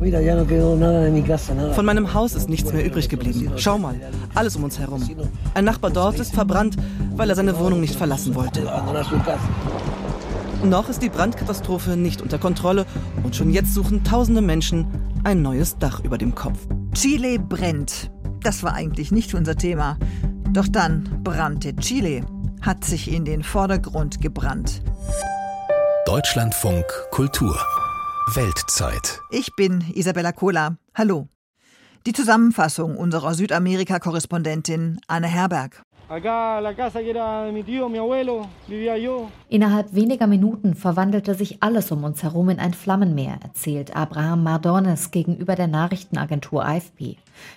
Von meinem Haus ist nichts mehr übrig geblieben. Schau mal, alles um uns herum. Ein Nachbar dort ist verbrannt, weil er seine Wohnung nicht verlassen wollte. Noch ist die Brandkatastrophe nicht unter Kontrolle und schon jetzt suchen tausende Menschen ein neues Dach über dem Kopf. Chile brennt. Das war eigentlich nicht unser Thema. Doch dann brannte Chile, hat sich in den Vordergrund gebrannt. Deutschlandfunk Kultur Weltzeit. Ich bin Isabella Kohler. Hallo. Die Zusammenfassung unserer Südamerika-Korrespondentin Anne Herberg. Innerhalb weniger Minuten verwandelte sich alles um uns herum in ein Flammenmeer, erzählt Abraham Mardones gegenüber der Nachrichtenagentur AFP.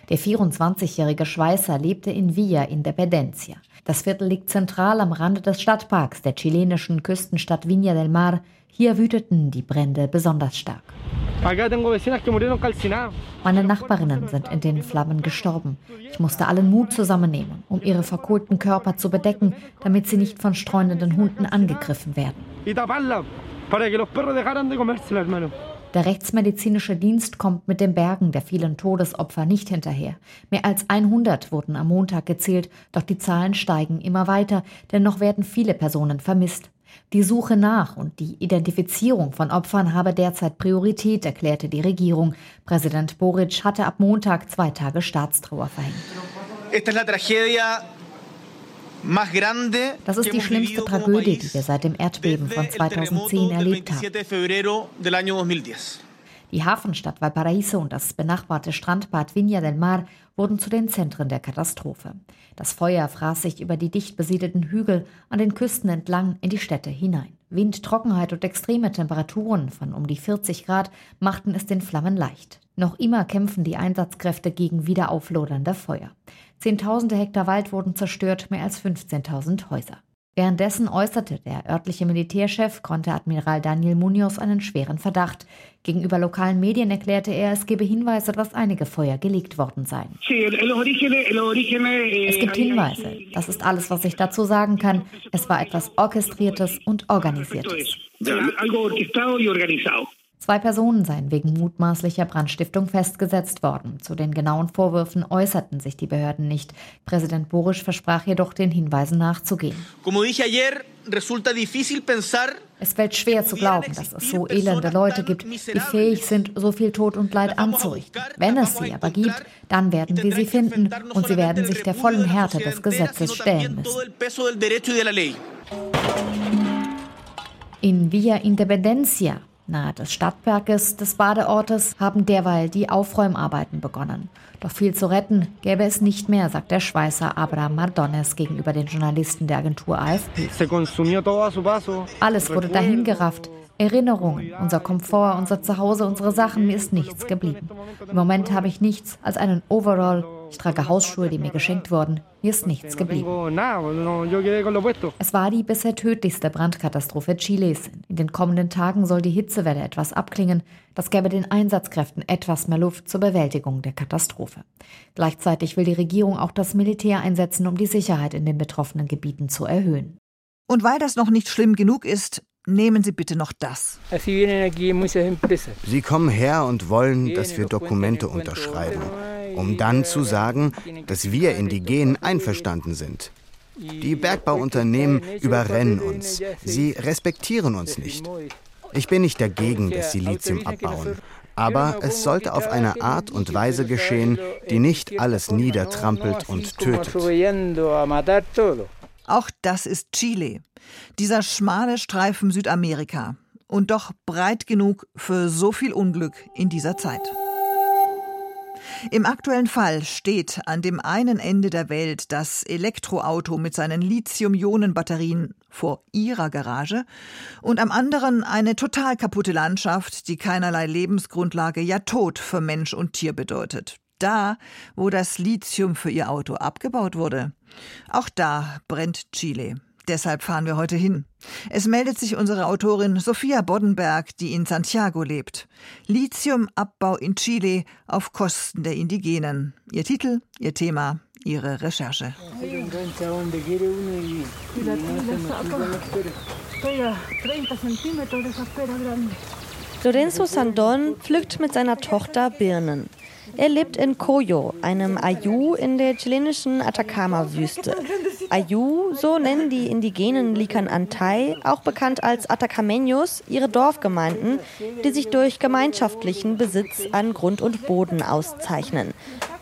Der 24-jährige Schweißer lebte in Villa Independencia. Das Viertel liegt zentral am Rande des Stadtparks der chilenischen Küstenstadt Viña del Mar. Hier wüteten die Brände besonders stark. Meine Nachbarinnen sind in den Flammen gestorben. Ich musste allen Mut zusammennehmen, um ihre verkohlten Körper zu bedecken, damit sie nicht von streunenden Hunden angegriffen werden. Der rechtsmedizinische Dienst kommt mit den Bergen der vielen Todesopfer nicht hinterher. Mehr als 100 wurden am Montag gezählt, doch die Zahlen steigen immer weiter, denn noch werden viele Personen vermisst. Die Suche nach und die Identifizierung von Opfern habe derzeit Priorität, erklärte die Regierung. Präsident Boric hatte ab Montag zwei Tage Staatstrauer verhängt. Das ist die schlimmste Tragödie, die wir seit dem Erdbeben von 2010 erlebt haben. Die Hafenstadt Valparaiso und das benachbarte Strandbad Viña del Mar wurden zu den Zentren der Katastrophe. Das Feuer fraß sich über die dicht besiedelten Hügel an den Küsten entlang in die Städte hinein. Wind, Trockenheit und extreme Temperaturen von um die 40 Grad machten es den Flammen leicht. Noch immer kämpfen die Einsatzkräfte gegen wiederauflodernde Feuer. Zehntausende Hektar Wald wurden zerstört, mehr als 15.000 Häuser. Währenddessen äußerte der örtliche Militärchef Konteradmiral Daniel Munoz einen schweren Verdacht. Gegenüber lokalen Medien erklärte er, es gebe Hinweise, dass einige Feuer gelegt worden seien. Es gibt Hinweise. Das ist alles, was ich dazu sagen kann. Es war etwas Orchestriertes und Organisiertes. Zwei Personen seien wegen mutmaßlicher Brandstiftung festgesetzt worden. Zu den genauen Vorwürfen äußerten sich die Behörden nicht. Präsident Borisch versprach jedoch, den Hinweisen nachzugehen. Es fällt schwer zu glauben, dass es so elende Leute gibt, die fähig sind, so viel Tod und Leid anzurichten. Wenn es sie aber gibt, dann werden wir sie finden und sie werden sich der vollen Härte des Gesetzes stellen müssen. In Villa Independencia Nahe des Stadtwerkes des Badeortes haben derweil die Aufräumarbeiten begonnen. Doch viel zu retten gäbe es nicht mehr, sagt der Schweißer Abraham Mardones gegenüber den Journalisten der Agentur AFP. Alles wurde dahingerafft. Erinnerungen, unser Komfort, unser Zuhause, unsere Sachen, mir ist nichts geblieben. Im Moment habe ich nichts als einen Overall. Ich trage Hausschuhe, die mir geschenkt wurden. Mir ist nichts geblieben. Es war die bisher tödlichste Brandkatastrophe Chiles. In den kommenden Tagen soll die Hitzewelle etwas abklingen. Das gäbe den Einsatzkräften etwas mehr Luft zur Bewältigung der Katastrophe. Gleichzeitig will die Regierung auch das Militär einsetzen, um die Sicherheit in den betroffenen Gebieten zu erhöhen. Und weil das noch nicht schlimm genug ist, Nehmen Sie bitte noch das. Sie kommen her und wollen, dass wir Dokumente unterschreiben, um dann zu sagen, dass wir Indigenen einverstanden sind. Die Bergbauunternehmen überrennen uns. Sie respektieren uns nicht. Ich bin nicht dagegen, dass sie Lithium abbauen. Aber es sollte auf eine Art und Weise geschehen, die nicht alles niedertrampelt und tötet. Auch das ist Chile. Dieser schmale Streifen Südamerika. Und doch breit genug für so viel Unglück in dieser Zeit. Im aktuellen Fall steht an dem einen Ende der Welt das Elektroauto mit seinen Lithium-Ionen-Batterien vor ihrer Garage und am anderen eine total kaputte Landschaft, die keinerlei Lebensgrundlage, ja Tod für Mensch und Tier bedeutet da, wo das Lithium für ihr Auto abgebaut wurde. Auch da brennt Chile. Deshalb fahren wir heute hin. Es meldet sich unsere Autorin Sophia Boddenberg, die in Santiago lebt. Lithiumabbau in Chile auf Kosten der Indigenen. Ihr Titel, ihr Thema, ihre Recherche. Lorenzo Sandon pflückt mit seiner Tochter Birnen. Er lebt in Coyo, einem Ayu in der chilenischen Atacama-Wüste. Ayu, so nennen die indigenen Likan Antay, auch bekannt als Atacameños, ihre Dorfgemeinden, die sich durch gemeinschaftlichen Besitz an Grund und Boden auszeichnen.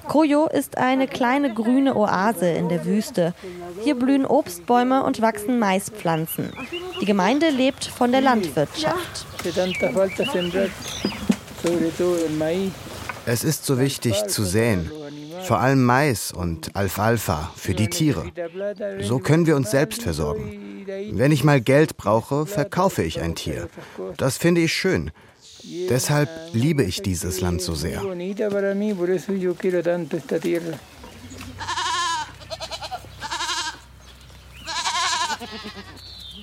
Coyo ist eine kleine grüne Oase in der Wüste. Hier blühen Obstbäume und wachsen Maispflanzen. Die Gemeinde lebt von der Landwirtschaft. Es ist so wichtig zu säen, vor allem Mais und Alfalfa für die Tiere. So können wir uns selbst versorgen. Wenn ich mal Geld brauche, verkaufe ich ein Tier. Das finde ich schön. Deshalb liebe ich dieses Land so sehr.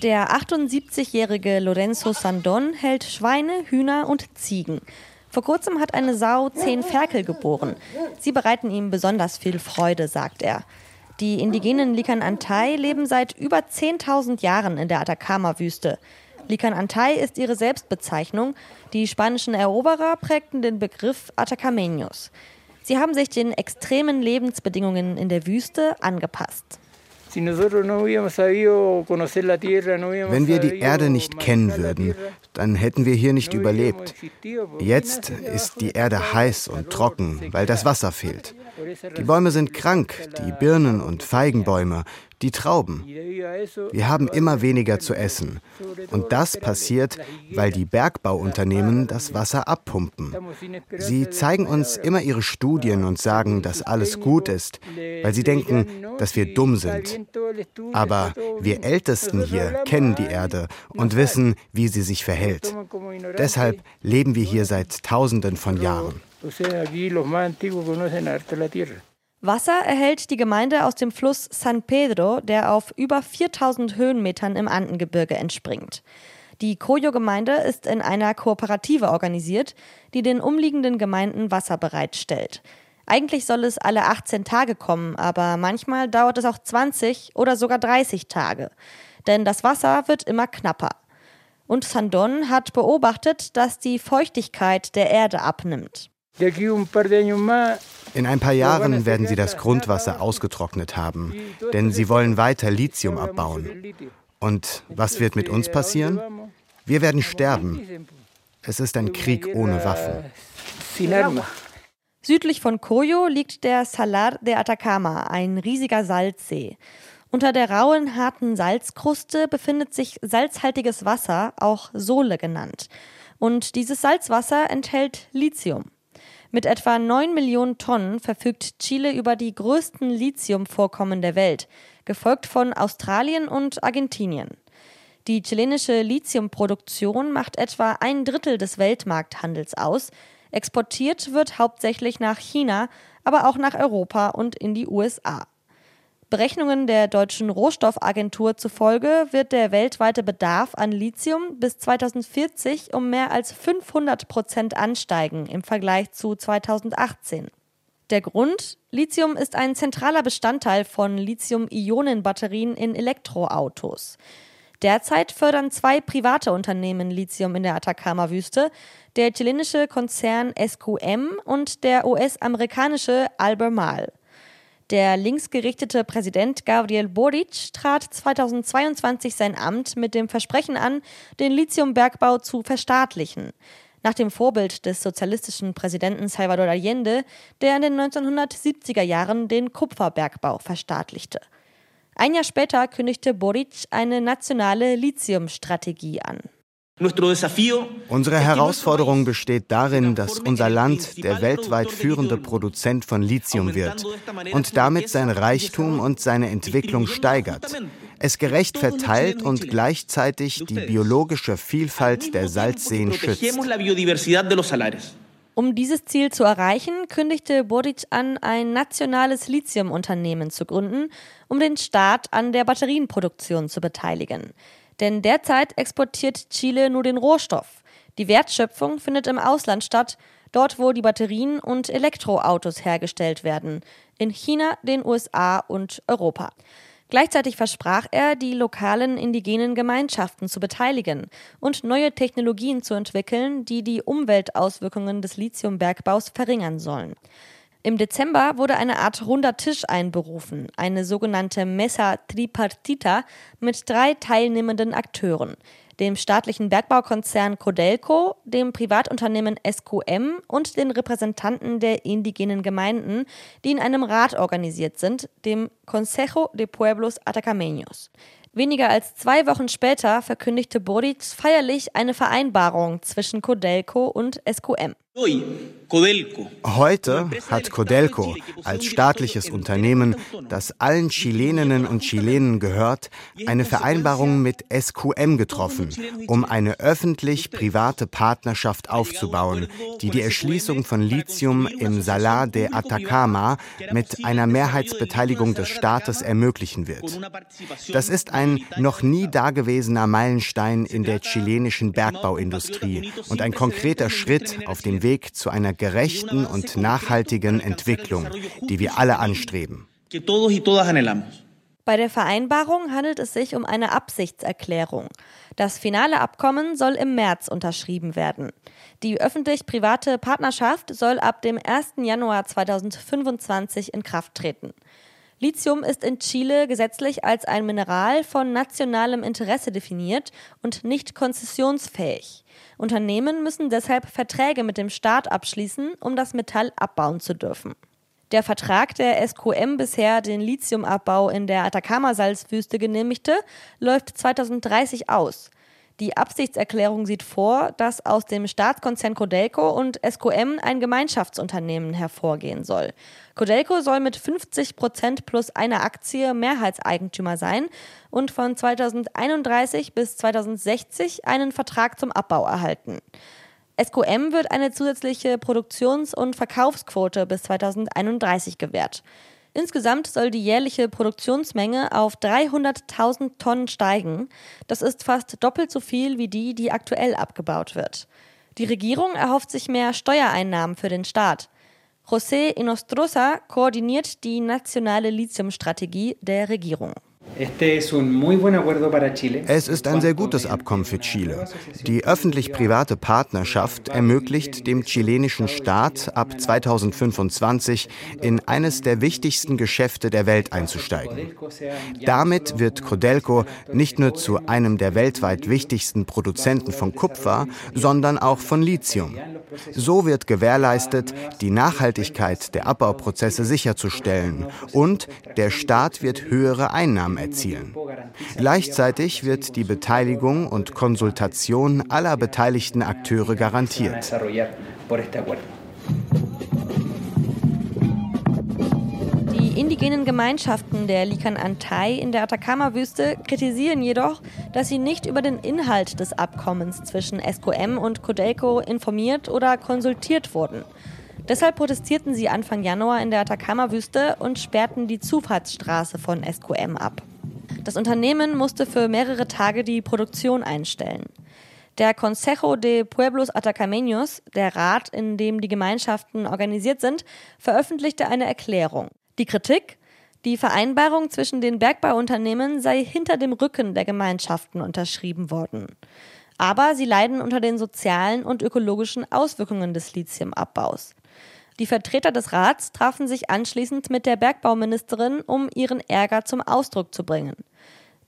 Der 78-jährige Lorenzo Sandon hält Schweine, Hühner und Ziegen. Vor kurzem hat eine Sau zehn Ferkel geboren. Sie bereiten ihm besonders viel Freude, sagt er. Die indigenen Likan Antay leben seit über 10.000 Jahren in der Atacama-Wüste. Likan Antay ist ihre Selbstbezeichnung. Die spanischen Eroberer prägten den Begriff Atacameños. Sie haben sich den extremen Lebensbedingungen in der Wüste angepasst. Wenn wir die Erde nicht kennen würden, dann hätten wir hier nicht überlebt. Jetzt ist die Erde heiß und trocken, weil das Wasser fehlt. Die Bäume sind krank, die Birnen- und Feigenbäume, die Trauben. Wir haben immer weniger zu essen. Und das passiert, weil die Bergbauunternehmen das Wasser abpumpen. Sie zeigen uns immer ihre Studien und sagen, dass alles gut ist, weil sie denken, dass wir dumm sind. Aber wir Ältesten hier kennen die Erde und wissen, wie sie sich verhält. Deshalb leben wir hier seit Tausenden von Jahren. Wasser erhält die Gemeinde aus dem Fluss San Pedro, der auf über 4000 Höhenmetern im Andengebirge entspringt. Die Coyo-Gemeinde ist in einer Kooperative organisiert, die den umliegenden Gemeinden Wasser bereitstellt. Eigentlich soll es alle 18 Tage kommen, aber manchmal dauert es auch 20 oder sogar 30 Tage. Denn das Wasser wird immer knapper. Und Sandon hat beobachtet, dass die Feuchtigkeit der Erde abnimmt. In ein paar Jahren werden sie das Grundwasser ausgetrocknet haben, denn sie wollen weiter Lithium abbauen. Und was wird mit uns passieren? Wir werden sterben. Es ist ein Krieg ohne Waffen. Südlich von Coyo liegt der Salar de Atacama, ein riesiger Salzsee. Unter der rauen, harten Salzkruste befindet sich salzhaltiges Wasser, auch Sole genannt. Und dieses Salzwasser enthält Lithium. Mit etwa 9 Millionen Tonnen verfügt Chile über die größten Lithiumvorkommen der Welt, gefolgt von Australien und Argentinien. Die chilenische Lithiumproduktion macht etwa ein Drittel des Weltmarkthandels aus. Exportiert wird hauptsächlich nach China, aber auch nach Europa und in die USA. Berechnungen der deutschen Rohstoffagentur zufolge wird der weltweite Bedarf an Lithium bis 2040 um mehr als 500 Prozent ansteigen im Vergleich zu 2018. Der Grund? Lithium ist ein zentraler Bestandteil von Lithium-Ionen-Batterien in Elektroautos. Derzeit fördern zwei private Unternehmen Lithium in der Atacama-Wüste, der chilenische Konzern SQM und der US-amerikanische Albemarle. Der linksgerichtete Präsident Gabriel Boric trat 2022 sein Amt mit dem Versprechen an, den Lithiumbergbau zu verstaatlichen. Nach dem Vorbild des sozialistischen Präsidenten Salvador Allende, der in den 1970er Jahren den Kupferbergbau verstaatlichte. Ein Jahr später kündigte Boric eine nationale Lithiumstrategie an. Unsere Herausforderung besteht darin, dass unser Land der weltweit führende Produzent von Lithium wird und damit sein Reichtum und seine Entwicklung steigert, es gerecht verteilt und gleichzeitig die biologische Vielfalt der Salzseen schützt. Um dieses Ziel zu erreichen, kündigte Boric an, ein nationales Lithiumunternehmen zu gründen, um den Staat an der Batterienproduktion zu beteiligen. Denn derzeit exportiert Chile nur den Rohstoff. Die Wertschöpfung findet im Ausland statt, dort wo die Batterien und Elektroautos hergestellt werden, in China, den USA und Europa. Gleichzeitig versprach er, die lokalen indigenen Gemeinschaften zu beteiligen und neue Technologien zu entwickeln, die die Umweltauswirkungen des Lithiumbergbaus verringern sollen. Im Dezember wurde eine Art runder Tisch einberufen, eine sogenannte Mesa Tripartita mit drei teilnehmenden Akteuren, dem staatlichen Bergbaukonzern Codelco, dem Privatunternehmen SQM und den Repräsentanten der indigenen Gemeinden, die in einem Rat organisiert sind, dem Consejo de Pueblos Atacameños. Weniger als zwei Wochen später verkündigte Boric feierlich eine Vereinbarung zwischen Codelco und SQM. Heute hat Codelco als staatliches Unternehmen, das allen Chileninnen und Chilenen gehört, eine Vereinbarung mit SQM getroffen, um eine öffentlich-private Partnerschaft aufzubauen, die die Erschließung von Lithium im Salar de Atacama mit einer Mehrheitsbeteiligung des Staates ermöglichen wird. Das ist ein noch nie dagewesener Meilenstein in der chilenischen Bergbauindustrie und ein konkreter Schritt auf dem Weg zu einer gerechten und nachhaltigen Entwicklung, die wir alle anstreben. Bei der Vereinbarung handelt es sich um eine Absichtserklärung. Das finale Abkommen soll im März unterschrieben werden. Die öffentlich-private Partnerschaft soll ab dem 1. Januar 2025 in Kraft treten. Lithium ist in Chile gesetzlich als ein Mineral von nationalem Interesse definiert und nicht konzessionsfähig. Unternehmen müssen deshalb Verträge mit dem Staat abschließen, um das Metall abbauen zu dürfen. Der Vertrag, der SQM bisher den Lithiumabbau in der Atacama-Salzwüste genehmigte, läuft 2030 aus. Die Absichtserklärung sieht vor, dass aus dem Staatskonzern Codelco und SQM ein Gemeinschaftsunternehmen hervorgehen soll. Codelco soll mit 50 Prozent plus einer Aktie Mehrheitseigentümer sein und von 2031 bis 2060 einen Vertrag zum Abbau erhalten. SQM wird eine zusätzliche Produktions- und Verkaufsquote bis 2031 gewährt. Insgesamt soll die jährliche Produktionsmenge auf 300.000 Tonnen steigen. Das ist fast doppelt so viel wie die, die aktuell abgebaut wird. Die Regierung erhofft sich mehr Steuereinnahmen für den Staat. José Inostrosa koordiniert die nationale Lithiumstrategie der Regierung. Es ist ein sehr gutes Abkommen für Chile. Die öffentlich-private Partnerschaft ermöglicht dem chilenischen Staat ab 2025 in eines der wichtigsten Geschäfte der Welt einzusteigen. Damit wird Codelco nicht nur zu einem der weltweit wichtigsten Produzenten von Kupfer, sondern auch von Lithium. So wird gewährleistet, die Nachhaltigkeit der Abbauprozesse sicherzustellen und der Staat wird höhere Einnahmen erzielen. Gleichzeitig wird die Beteiligung und Konsultation aller beteiligten Akteure garantiert. Die indigenen Gemeinschaften der Likan Antay in der Atacama-Wüste kritisieren jedoch, dass sie nicht über den Inhalt des Abkommens zwischen SQM und Codelco informiert oder konsultiert wurden. Deshalb protestierten sie Anfang Januar in der Atacama-Wüste und sperrten die Zufahrtsstraße von SQM ab. Das Unternehmen musste für mehrere Tage die Produktion einstellen. Der Consejo de Pueblos Atacameños, der Rat, in dem die Gemeinschaften organisiert sind, veröffentlichte eine Erklärung. Die Kritik? Die Vereinbarung zwischen den Bergbauunternehmen sei hinter dem Rücken der Gemeinschaften unterschrieben worden. Aber sie leiden unter den sozialen und ökologischen Auswirkungen des Lithiumabbaus. Die Vertreter des Rats trafen sich anschließend mit der Bergbauministerin, um ihren Ärger zum Ausdruck zu bringen.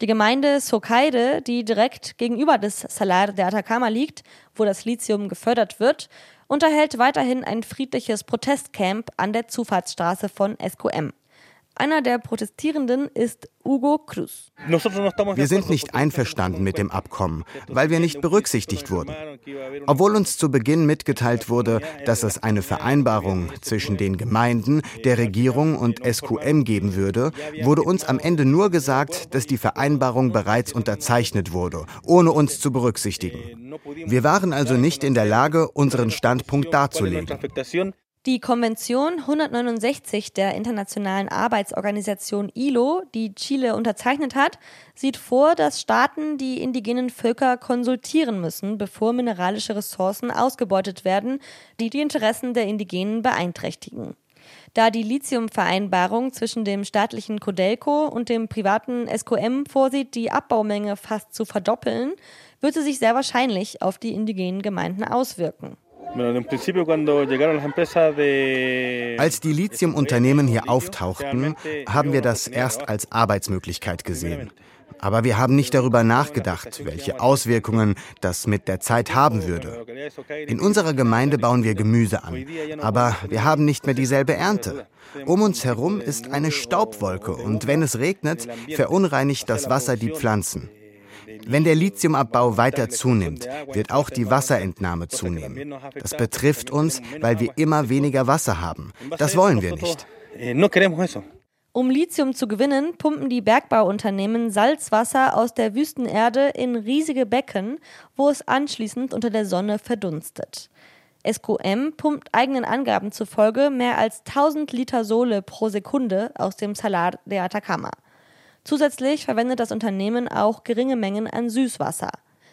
Die Gemeinde Socaide, die direkt gegenüber des Salar de Atacama liegt, wo das Lithium gefördert wird, unterhält weiterhin ein friedliches Protestcamp an der Zufahrtsstraße von SQM. Einer der Protestierenden ist Hugo Cruz. Wir sind nicht einverstanden mit dem Abkommen, weil wir nicht berücksichtigt wurden. Obwohl uns zu Beginn mitgeteilt wurde, dass es eine Vereinbarung zwischen den Gemeinden, der Regierung und SQM geben würde, wurde uns am Ende nur gesagt, dass die Vereinbarung bereits unterzeichnet wurde, ohne uns zu berücksichtigen. Wir waren also nicht in der Lage, unseren Standpunkt darzulegen. Die Konvention 169 der Internationalen Arbeitsorganisation ILO, die Chile unterzeichnet hat, sieht vor, dass Staaten die indigenen Völker konsultieren müssen, bevor mineralische Ressourcen ausgebeutet werden, die die Interessen der Indigenen beeinträchtigen. da die Lithiumvereinbarung zwischen dem staatlichen Codelco und dem privaten SQM vorsieht, die Abbaumenge fast zu verdoppeln, wird sie sich sehr wahrscheinlich auf die indigenen Gemeinden auswirken. Als die Lithiumunternehmen hier auftauchten, haben wir das erst als Arbeitsmöglichkeit gesehen. Aber wir haben nicht darüber nachgedacht, welche Auswirkungen das mit der Zeit haben würde. In unserer Gemeinde bauen wir Gemüse an, aber wir haben nicht mehr dieselbe Ernte. Um uns herum ist eine Staubwolke und wenn es regnet, verunreinigt das Wasser die Pflanzen. Wenn der Lithiumabbau weiter zunimmt, wird auch die Wasserentnahme zunehmen. Das betrifft uns, weil wir immer weniger Wasser haben. Das wollen wir nicht. Um Lithium zu gewinnen, pumpen die Bergbauunternehmen Salzwasser aus der Wüstenerde in riesige Becken, wo es anschließend unter der Sonne verdunstet. SQM pumpt eigenen Angaben zufolge mehr als 1000 Liter Sohle pro Sekunde aus dem Salar de Atacama. Zusätzlich verwendet das Unternehmen auch geringe Mengen an Süßwasser.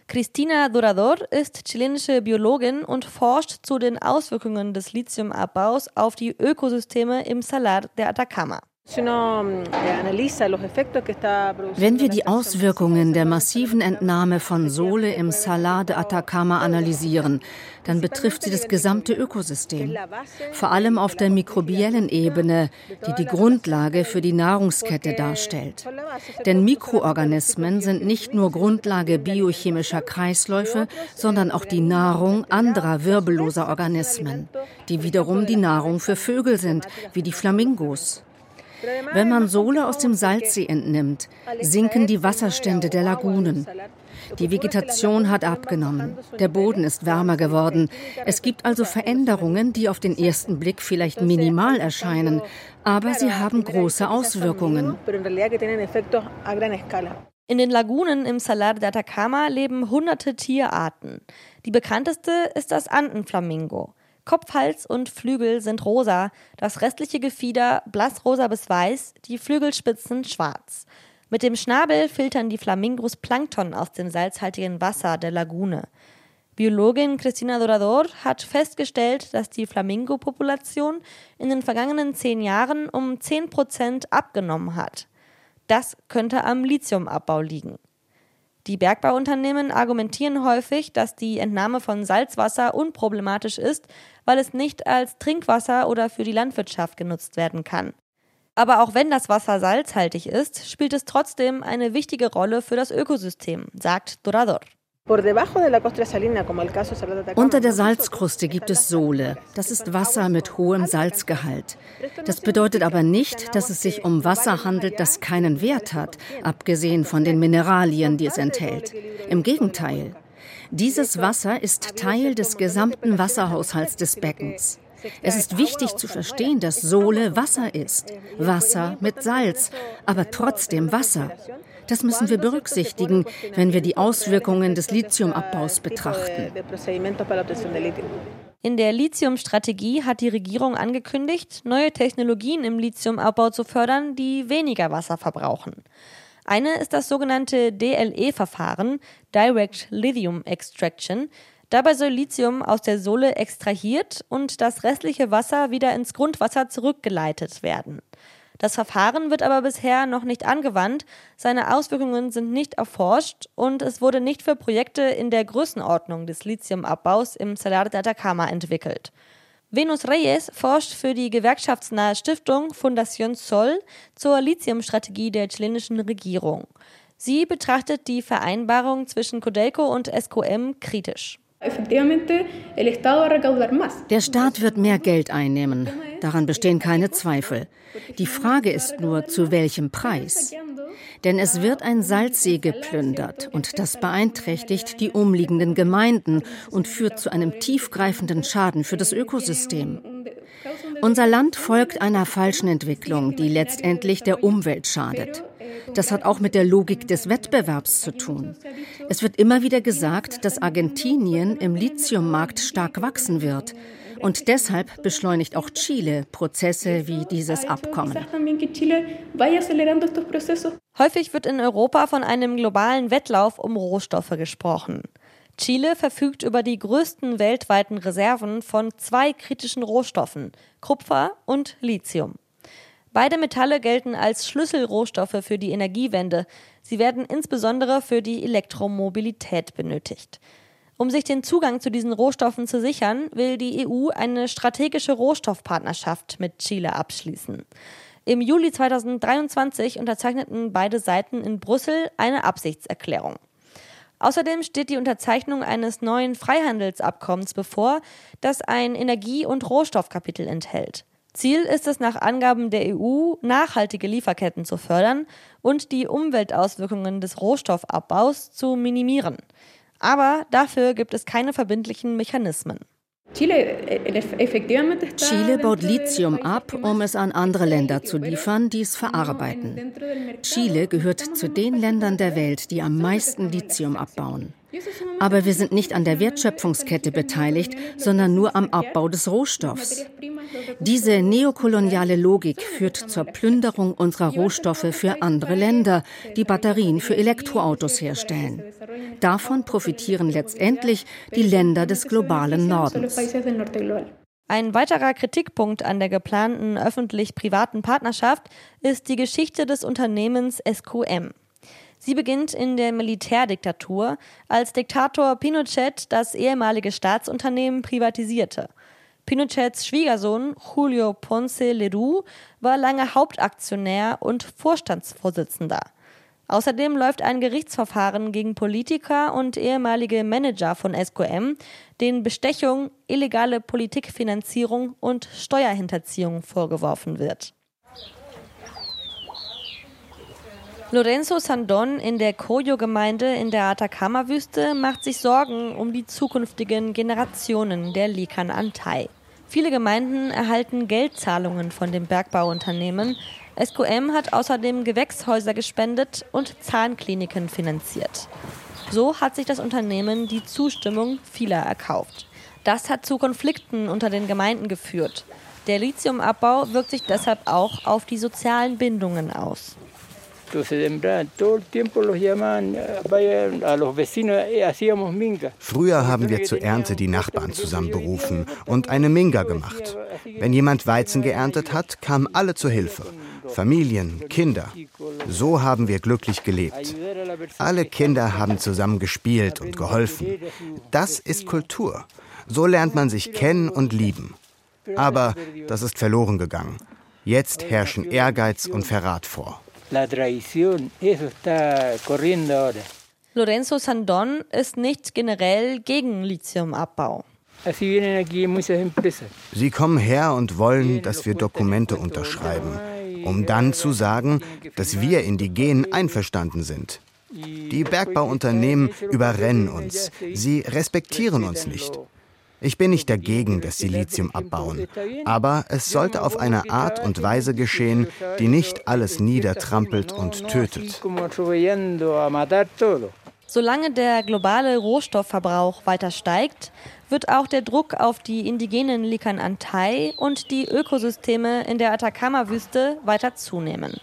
Cristina Durador ist chilenische Biologin und forscht zu den Auswirkungen des Lithiumabbaus auf die Ökosysteme im Salar de Atacama. Wenn wir die Auswirkungen der massiven Entnahme von Sohle im Salar de Atacama analysieren, dann betrifft sie das gesamte Ökosystem, vor allem auf der mikrobiellen Ebene, die die Grundlage für die Nahrungskette darstellt. Denn Mikroorganismen sind nicht nur Grundlage biochemischer Kreisläufe, sondern auch die Nahrung anderer wirbelloser Organismen, die wiederum die Nahrung für Vögel sind, wie die Flamingos. Wenn man Sohle aus dem Salzsee entnimmt, sinken die Wasserstände der Lagunen. Die Vegetation hat abgenommen. Der Boden ist wärmer geworden. Es gibt also Veränderungen, die auf den ersten Blick vielleicht minimal erscheinen, aber sie haben große Auswirkungen. In den Lagunen im Salar de Atacama leben hunderte Tierarten. Die bekannteste ist das Andenflamingo. Kopf, Hals und Flügel sind rosa, das restliche Gefieder blassrosa bis weiß, die Flügelspitzen schwarz. Mit dem Schnabel filtern die Flamingos Plankton aus dem salzhaltigen Wasser der Lagune. Biologin Cristina Dorador hat festgestellt, dass die Flamingo-Population in den vergangenen zehn Jahren um 10 Prozent abgenommen hat. Das könnte am Lithiumabbau liegen. Die Bergbauunternehmen argumentieren häufig, dass die Entnahme von Salzwasser unproblematisch ist, weil es nicht als Trinkwasser oder für die Landwirtschaft genutzt werden kann. Aber auch wenn das Wasser salzhaltig ist, spielt es trotzdem eine wichtige Rolle für das Ökosystem, sagt Dorador. Unter der Salzkruste gibt es Sohle. Das ist Wasser mit hohem Salzgehalt. Das bedeutet aber nicht, dass es sich um Wasser handelt, das keinen Wert hat, abgesehen von den Mineralien, die es enthält. Im Gegenteil. Dieses Wasser ist Teil des gesamten Wasserhaushalts des Beckens. Es ist wichtig zu verstehen, dass Sohle Wasser ist. Wasser mit Salz, aber trotzdem Wasser. Das müssen wir berücksichtigen, wenn wir die Auswirkungen des Lithiumabbaus betrachten. In der Lithiumstrategie hat die Regierung angekündigt, neue Technologien im Lithiumabbau zu fördern, die weniger Wasser verbrauchen. Eine ist das sogenannte DLE-Verfahren, Direct Lithium Extraction. Dabei soll Lithium aus der Sohle extrahiert und das restliche Wasser wieder ins Grundwasser zurückgeleitet werden. Das Verfahren wird aber bisher noch nicht angewandt, seine Auswirkungen sind nicht erforscht und es wurde nicht für Projekte in der Größenordnung des Lithiumabbaus im Salar de Atacama entwickelt. Venus Reyes forscht für die gewerkschaftsnahe Stiftung Fundación Sol zur Lithiumstrategie der chilenischen Regierung. Sie betrachtet die Vereinbarung zwischen Codelco und SQM kritisch. Der Staat wird mehr Geld einnehmen. Daran bestehen keine Zweifel. Die Frage ist nur, zu welchem Preis? Denn es wird ein Salzsee geplündert und das beeinträchtigt die umliegenden Gemeinden und führt zu einem tiefgreifenden Schaden für das Ökosystem. Unser Land folgt einer falschen Entwicklung, die letztendlich der Umwelt schadet. Das hat auch mit der Logik des Wettbewerbs zu tun. Es wird immer wieder gesagt, dass Argentinien im Lithiummarkt stark wachsen wird. Und deshalb beschleunigt auch Chile Prozesse wie dieses Abkommen. Häufig wird in Europa von einem globalen Wettlauf um Rohstoffe gesprochen. Chile verfügt über die größten weltweiten Reserven von zwei kritischen Rohstoffen, Kupfer und Lithium. Beide Metalle gelten als Schlüsselrohstoffe für die Energiewende. Sie werden insbesondere für die Elektromobilität benötigt. Um sich den Zugang zu diesen Rohstoffen zu sichern, will die EU eine strategische Rohstoffpartnerschaft mit Chile abschließen. Im Juli 2023 unterzeichneten beide Seiten in Brüssel eine Absichtserklärung. Außerdem steht die Unterzeichnung eines neuen Freihandelsabkommens bevor, das ein Energie- und Rohstoffkapitel enthält. Ziel ist es nach Angaben der EU, nachhaltige Lieferketten zu fördern und die Umweltauswirkungen des Rohstoffabbaus zu minimieren. Aber dafür gibt es keine verbindlichen Mechanismen. Chile baut Lithium ab, um es an andere Länder zu liefern, die es verarbeiten. Chile gehört zu den Ländern der Welt, die am meisten Lithium abbauen. Aber wir sind nicht an der Wertschöpfungskette beteiligt, sondern nur am Abbau des Rohstoffs. Diese neokoloniale Logik führt zur Plünderung unserer Rohstoffe für andere Länder, die Batterien für Elektroautos herstellen. Davon profitieren letztendlich die Länder des globalen Nordens. Ein weiterer Kritikpunkt an der geplanten öffentlich-privaten Partnerschaft ist die Geschichte des Unternehmens SQM. Sie beginnt in der Militärdiktatur, als Diktator Pinochet das ehemalige Staatsunternehmen privatisierte. Pinochets Schwiegersohn Julio Ponce Lerou war lange Hauptaktionär und Vorstandsvorsitzender. Außerdem läuft ein Gerichtsverfahren gegen Politiker und ehemalige Manager von SQM, denen Bestechung, illegale Politikfinanzierung und Steuerhinterziehung vorgeworfen wird. Lorenzo Sandon in der Coyo-Gemeinde in der Atacama-Wüste macht sich Sorgen um die zukünftigen Generationen der Likan Antay. Viele Gemeinden erhalten Geldzahlungen von dem Bergbauunternehmen. SQM hat außerdem Gewächshäuser gespendet und Zahnkliniken finanziert. So hat sich das Unternehmen die Zustimmung vieler erkauft. Das hat zu Konflikten unter den Gemeinden geführt. Der Lithiumabbau wirkt sich deshalb auch auf die sozialen Bindungen aus. Früher haben wir zur Ernte die Nachbarn zusammenberufen und eine Minga gemacht. Wenn jemand Weizen geerntet hat, kamen alle zur Hilfe. Familien, Kinder. So haben wir glücklich gelebt. Alle Kinder haben zusammen gespielt und geholfen. Das ist Kultur. So lernt man sich kennen und lieben. Aber das ist verloren gegangen. Jetzt herrschen Ehrgeiz und Verrat vor la traición, eso está corriendo ahora. Lorenzo Sandon ist nicht generell gegen Lithiumabbau. Sie kommen her und wollen, dass wir Dokumente unterschreiben, um dann zu sagen, dass wir indigenen einverstanden sind. Die Bergbauunternehmen überrennen uns. Sie respektieren uns nicht. Ich bin nicht dagegen, dass sie Lithium abbauen, aber es sollte auf eine Art und Weise geschehen, die nicht alles niedertrampelt und tötet. Solange der globale Rohstoffverbrauch weiter steigt, wird auch der Druck auf die indigenen Likan Antay und die Ökosysteme in der Atacama-Wüste weiter zunehmen.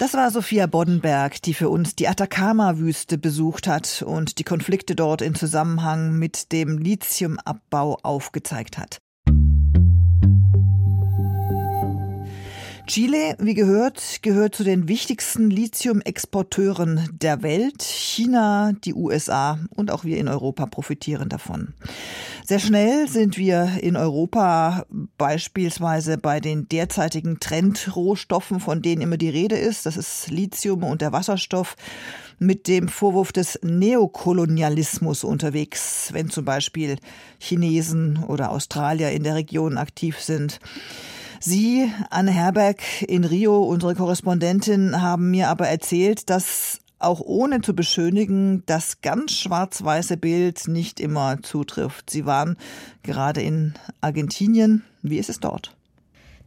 Das war Sophia Boddenberg, die für uns die Atacama-Wüste besucht hat und die Konflikte dort in Zusammenhang mit dem Lithiumabbau aufgezeigt hat. Chile, wie gehört, gehört zu den wichtigsten Lithium-Exporteuren der Welt. China, die USA und auch wir in Europa profitieren davon. Sehr schnell sind wir in Europa beispielsweise bei den derzeitigen Trendrohstoffen, von denen immer die Rede ist. Das ist Lithium und der Wasserstoff mit dem Vorwurf des Neokolonialismus unterwegs, wenn zum Beispiel Chinesen oder Australier in der Region aktiv sind. Sie, Anne Herberg in Rio, unsere Korrespondentin, haben mir aber erzählt, dass auch ohne zu beschönigen, das ganz schwarz-weiße Bild nicht immer zutrifft. Sie waren gerade in Argentinien. Wie ist es dort?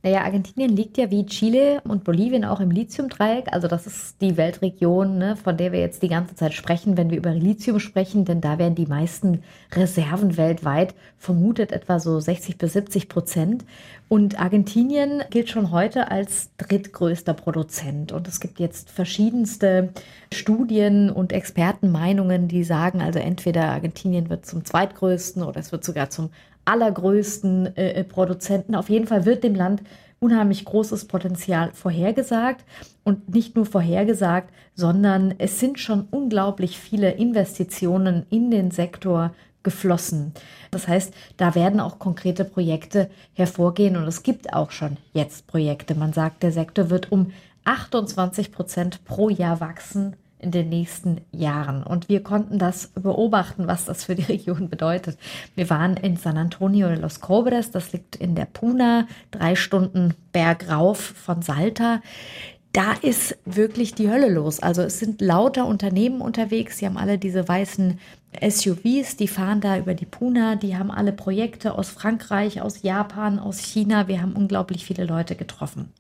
Naja, Argentinien liegt ja wie Chile und Bolivien auch im Lithiumdreieck. Also das ist die Weltregion, ne, von der wir jetzt die ganze Zeit sprechen, wenn wir über Lithium sprechen, denn da werden die meisten Reserven weltweit vermutet etwa so 60 bis 70 Prozent. Und Argentinien gilt schon heute als drittgrößter Produzent. Und es gibt jetzt verschiedenste Studien und Expertenmeinungen, die sagen, also entweder Argentinien wird zum zweitgrößten oder es wird sogar zum allergrößten äh, äh, Produzenten. Auf jeden Fall wird dem Land unheimlich großes Potenzial vorhergesagt und nicht nur vorhergesagt, sondern es sind schon unglaublich viele Investitionen in den Sektor geflossen. Das heißt, da werden auch konkrete Projekte hervorgehen und es gibt auch schon jetzt Projekte. Man sagt, der Sektor wird um 28 Prozent pro Jahr wachsen in den nächsten Jahren. Und wir konnten das beobachten, was das für die Region bedeutet. Wir waren in San Antonio de los Cobres, das liegt in der Puna, drei Stunden bergauf von Salta da ist wirklich die Hölle los. Also es sind lauter Unternehmen unterwegs, die haben alle diese weißen SUVs, die fahren da über die Puna, die haben alle Projekte aus Frankreich, aus Japan, aus China. Wir haben unglaublich viele Leute getroffen.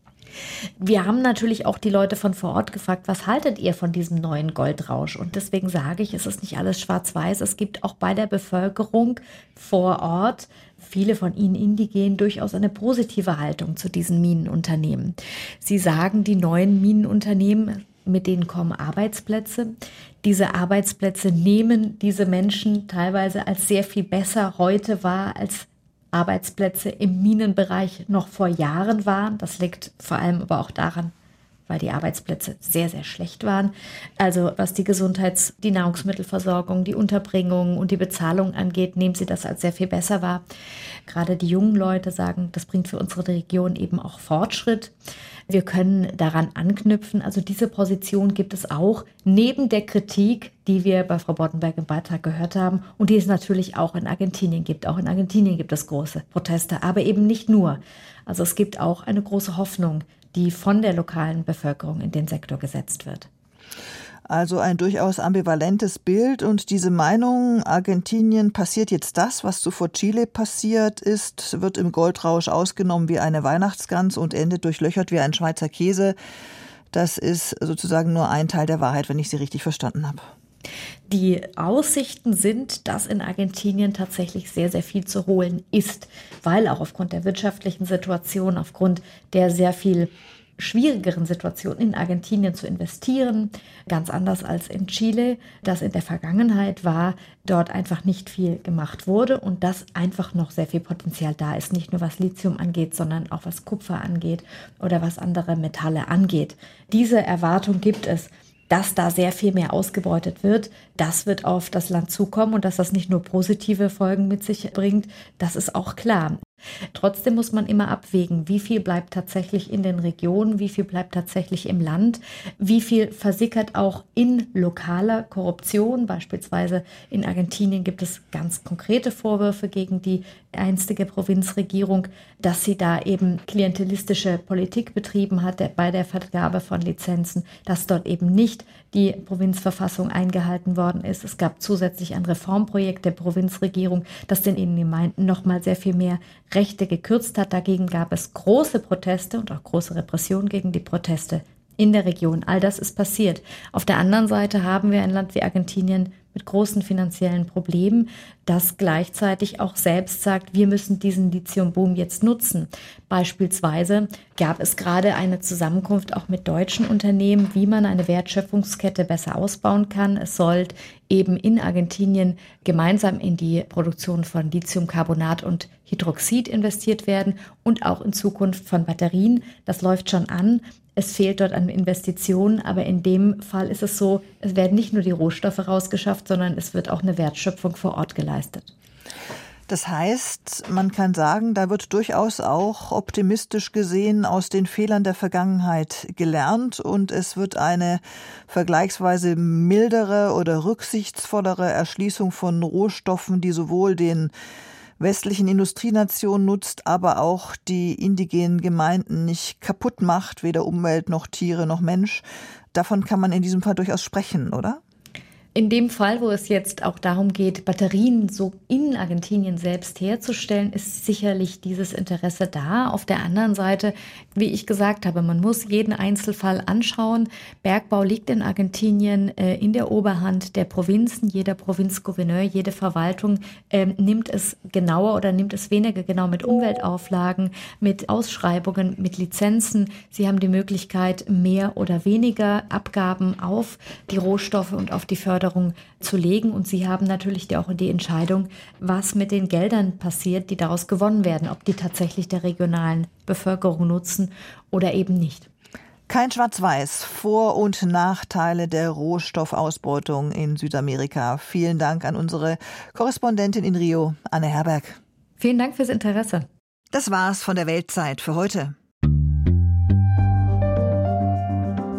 Wir haben natürlich auch die Leute von vor Ort gefragt, was haltet ihr von diesem neuen Goldrausch? Und deswegen sage ich, es ist nicht alles schwarz-weiß. Es gibt auch bei der Bevölkerung vor Ort viele von ihnen indigenen durchaus eine positive Haltung zu diesen Minenunternehmen. Sie sagen, die neuen Minenunternehmen, mit denen kommen Arbeitsplätze. Diese Arbeitsplätze nehmen diese Menschen teilweise als sehr viel besser heute wahr als Arbeitsplätze im Minenbereich noch vor Jahren waren. Das liegt vor allem aber auch daran, weil die Arbeitsplätze sehr, sehr schlecht waren. Also was die Gesundheits-, die Nahrungsmittelversorgung, die Unterbringung und die Bezahlung angeht, nehmen sie das als sehr viel besser wahr. Gerade die jungen Leute sagen, das bringt für unsere Region eben auch Fortschritt. Wir können daran anknüpfen. Also diese Position gibt es auch neben der Kritik, die wir bei Frau Boddenberg im Beitrag gehört haben und die es natürlich auch in Argentinien gibt. Auch in Argentinien gibt es große Proteste, aber eben nicht nur. Also es gibt auch eine große Hoffnung, die von der lokalen Bevölkerung in den Sektor gesetzt wird. Also ein durchaus ambivalentes Bild und diese Meinung, Argentinien passiert jetzt das, was zuvor Chile passiert ist, wird im Goldrausch ausgenommen wie eine Weihnachtsgans und endet durchlöchert wie ein Schweizer Käse. Das ist sozusagen nur ein Teil der Wahrheit, wenn ich Sie richtig verstanden habe. Die Aussichten sind, dass in Argentinien tatsächlich sehr, sehr viel zu holen ist, weil auch aufgrund der wirtschaftlichen Situation, aufgrund der sehr viel schwierigeren Situation in Argentinien zu investieren, ganz anders als in Chile, das in der Vergangenheit war, dort einfach nicht viel gemacht wurde und dass einfach noch sehr viel Potenzial da ist, nicht nur was Lithium angeht, sondern auch was Kupfer angeht oder was andere Metalle angeht. Diese Erwartung gibt es dass da sehr viel mehr ausgebeutet wird. Das wird auf das Land zukommen und dass das nicht nur positive Folgen mit sich bringt, das ist auch klar. Trotzdem muss man immer abwägen, wie viel bleibt tatsächlich in den Regionen, wie viel bleibt tatsächlich im Land, wie viel versickert auch in lokaler Korruption. Beispielsweise in Argentinien gibt es ganz konkrete Vorwürfe gegen die einstige Provinzregierung, dass sie da eben klientelistische Politik betrieben hat bei der Vergabe von Lizenzen, dass dort eben nicht die Provinzverfassung eingehalten worden ist. Es gab zusätzlich ein Reformprojekt der Provinzregierung, das den Innengemeinden nochmal sehr viel mehr Rechte gekürzt hat. Dagegen gab es große Proteste und auch große Repressionen gegen die Proteste in der Region. All das ist passiert. Auf der anderen Seite haben wir ein Land wie Argentinien mit großen finanziellen Problemen, das gleichzeitig auch selbst sagt, wir müssen diesen Lithiumboom jetzt nutzen. Beispielsweise gab es gerade eine Zusammenkunft auch mit deutschen Unternehmen, wie man eine Wertschöpfungskette besser ausbauen kann. Es soll eben in Argentinien gemeinsam in die Produktion von Lithiumcarbonat und Hydroxid investiert werden und auch in Zukunft von Batterien. Das läuft schon an. Es fehlt dort an Investitionen, aber in dem Fall ist es so, es werden nicht nur die Rohstoffe rausgeschafft, sondern es wird auch eine Wertschöpfung vor Ort geleistet. Das heißt, man kann sagen, da wird durchaus auch optimistisch gesehen aus den Fehlern der Vergangenheit gelernt und es wird eine vergleichsweise mildere oder rücksichtsvollere Erschließung von Rohstoffen, die sowohl den westlichen Industrienationen nutzt, aber auch die indigenen Gemeinden nicht kaputt macht, weder Umwelt noch Tiere noch Mensch. Davon kann man in diesem Fall durchaus sprechen, oder? In dem Fall, wo es jetzt auch darum geht, Batterien so in Argentinien selbst herzustellen, ist sicherlich dieses Interesse da. Auf der anderen Seite, wie ich gesagt habe, man muss jeden Einzelfall anschauen. Bergbau liegt in Argentinien äh, in der Oberhand der Provinzen. Jeder Provinzgouverneur, jede Verwaltung äh, nimmt es genauer oder nimmt es weniger genau mit Umweltauflagen, mit Ausschreibungen, mit Lizenzen. Sie haben die Möglichkeit, mehr oder weniger Abgaben auf die Rohstoffe und auf die Förderung Förderung zu legen. Und Sie haben natürlich auch die Entscheidung, was mit den Geldern passiert, die daraus gewonnen werden, ob die tatsächlich der regionalen Bevölkerung nutzen oder eben nicht. Kein Schwarz-Weiß. Vor- und Nachteile der Rohstoffausbeutung in Südamerika. Vielen Dank an unsere Korrespondentin in Rio, Anne Herberg. Vielen Dank fürs Interesse. Das war's von der Weltzeit für heute.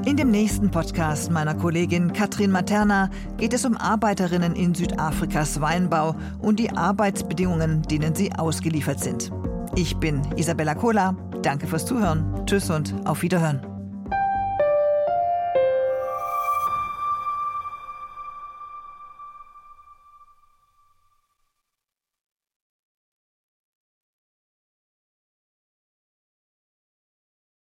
In dem nächsten Podcast meiner Kollegin Katrin Materna geht es um Arbeiterinnen in Südafrikas Weinbau und die Arbeitsbedingungen, denen sie ausgeliefert sind. Ich bin Isabella Kohler. Danke fürs Zuhören. Tschüss und auf Wiederhören.